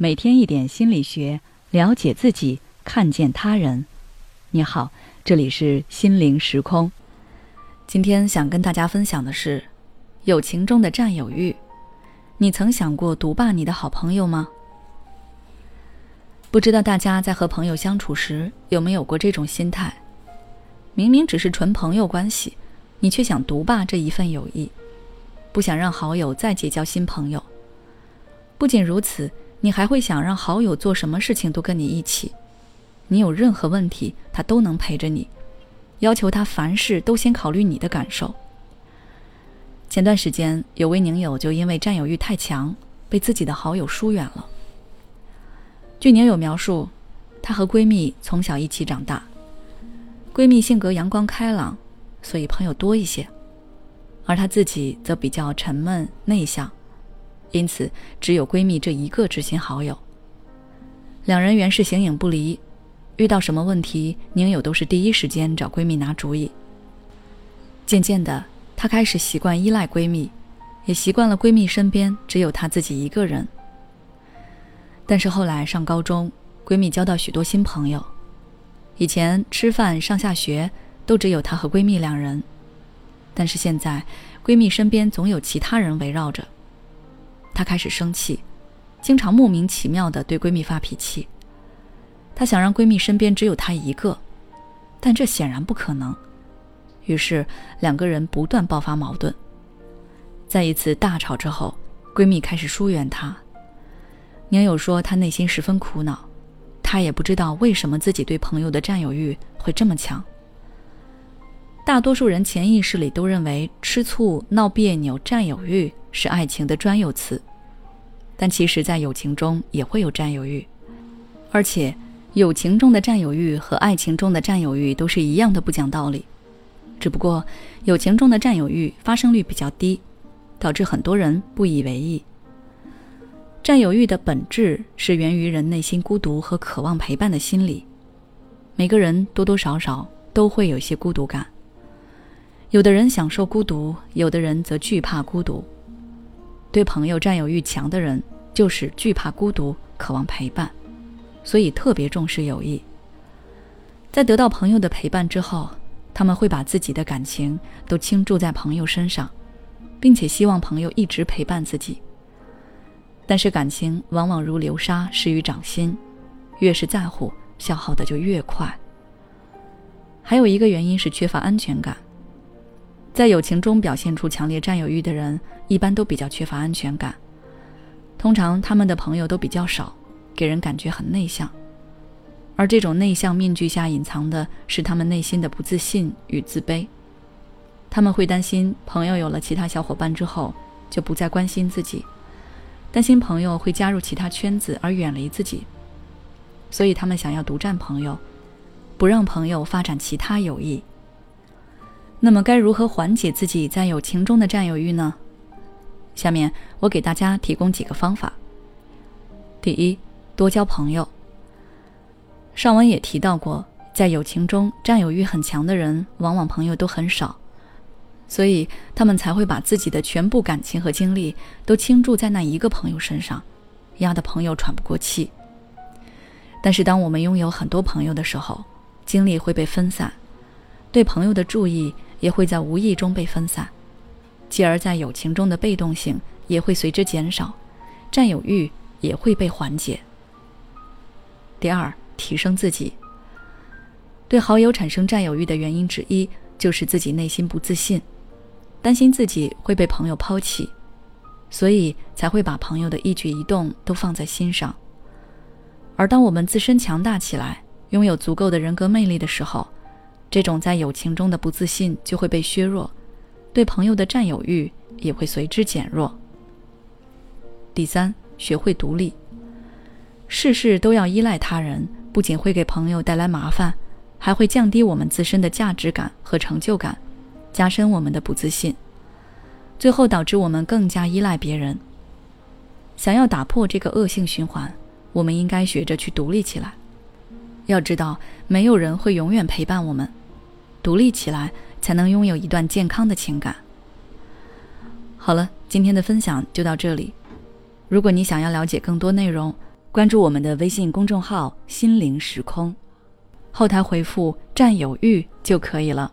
每天一点心理学，了解自己，看见他人。你好，这里是心灵时空。今天想跟大家分享的是，友情中的占有欲。你曾想过独霸你的好朋友吗？不知道大家在和朋友相处时有没有过这种心态？明明只是纯朋友关系，你却想独霸这一份友谊，不想让好友再结交新朋友。不仅如此。你还会想让好友做什么事情都跟你一起，你有任何问题他都能陪着你，要求他凡事都先考虑你的感受。前段时间有位宁友就因为占有欲太强，被自己的好友疏远了。据宁友描述，她和闺蜜从小一起长大，闺蜜性格阳光开朗，所以朋友多一些，而她自己则比较沉闷内向。因此，只有闺蜜这一个知心好友。两人原是形影不离，遇到什么问题，宁友都是第一时间找闺蜜拿主意。渐渐的，她开始习惯依赖闺蜜，也习惯了闺蜜身边只有她自己一个人。但是后来上高中，闺蜜交到许多新朋友，以前吃饭、上下学都只有她和闺蜜两人，但是现在，闺蜜身边总有其他人围绕着。她开始生气，经常莫名其妙的对闺蜜发脾气。她想让闺蜜身边只有她一个，但这显然不可能。于是两个人不断爆发矛盾。在一次大吵之后，闺蜜开始疏远她。宁友说她内心十分苦恼，她也不知道为什么自己对朋友的占有欲会这么强。大多数人潜意识里都认为吃醋、闹别扭、占有欲是爱情的专有词。但其实，在友情中也会有占有欲，而且，友情中的占有欲和爱情中的占有欲都是一样的不讲道理，只不过友情中的占有欲发生率比较低，导致很多人不以为意。占有欲的本质是源于人内心孤独和渴望陪伴的心理，每个人多多少少都会有些孤独感，有的人享受孤独，有的人则惧怕孤独。对朋友占有欲强的人，就是惧怕孤独，渴望陪伴，所以特别重视友谊。在得到朋友的陪伴之后，他们会把自己的感情都倾注在朋友身上，并且希望朋友一直陪伴自己。但是感情往往如流沙，失于掌心，越是在乎，消耗的就越快。还有一个原因是缺乏安全感。在友情中表现出强烈占有欲的人，一般都比较缺乏安全感。通常他们的朋友都比较少，给人感觉很内向。而这种内向面具下隐藏的是他们内心的不自信与自卑。他们会担心朋友有了其他小伙伴之后就不再关心自己，担心朋友会加入其他圈子而远离自己，所以他们想要独占朋友，不让朋友发展其他友谊。那么该如何缓解自己在友情中的占有欲呢？下面我给大家提供几个方法。第一，多交朋友。上文也提到过，在友情中占有欲很强的人，往往朋友都很少，所以他们才会把自己的全部感情和精力都倾注在那一个朋友身上，压得朋友喘不过气。但是当我们拥有很多朋友的时候，精力会被分散，对朋友的注意。也会在无意中被分散，继而在友情中的被动性也会随之减少，占有欲也会被缓解。第二，提升自己。对好友产生占有欲的原因之一，就是自己内心不自信，担心自己会被朋友抛弃，所以才会把朋友的一举一动都放在心上。而当我们自身强大起来，拥有足够的人格魅力的时候，这种在友情中的不自信就会被削弱，对朋友的占有欲也会随之减弱。第三，学会独立。事事都要依赖他人，不仅会给朋友带来麻烦，还会降低我们自身的价值感和成就感，加深我们的不自信，最后导致我们更加依赖别人。想要打破这个恶性循环，我们应该学着去独立起来。要知道，没有人会永远陪伴我们。独立起来，才能拥有一段健康的情感。好了，今天的分享就到这里。如果你想要了解更多内容，关注我们的微信公众号“心灵时空”，后台回复“占有欲”就可以了。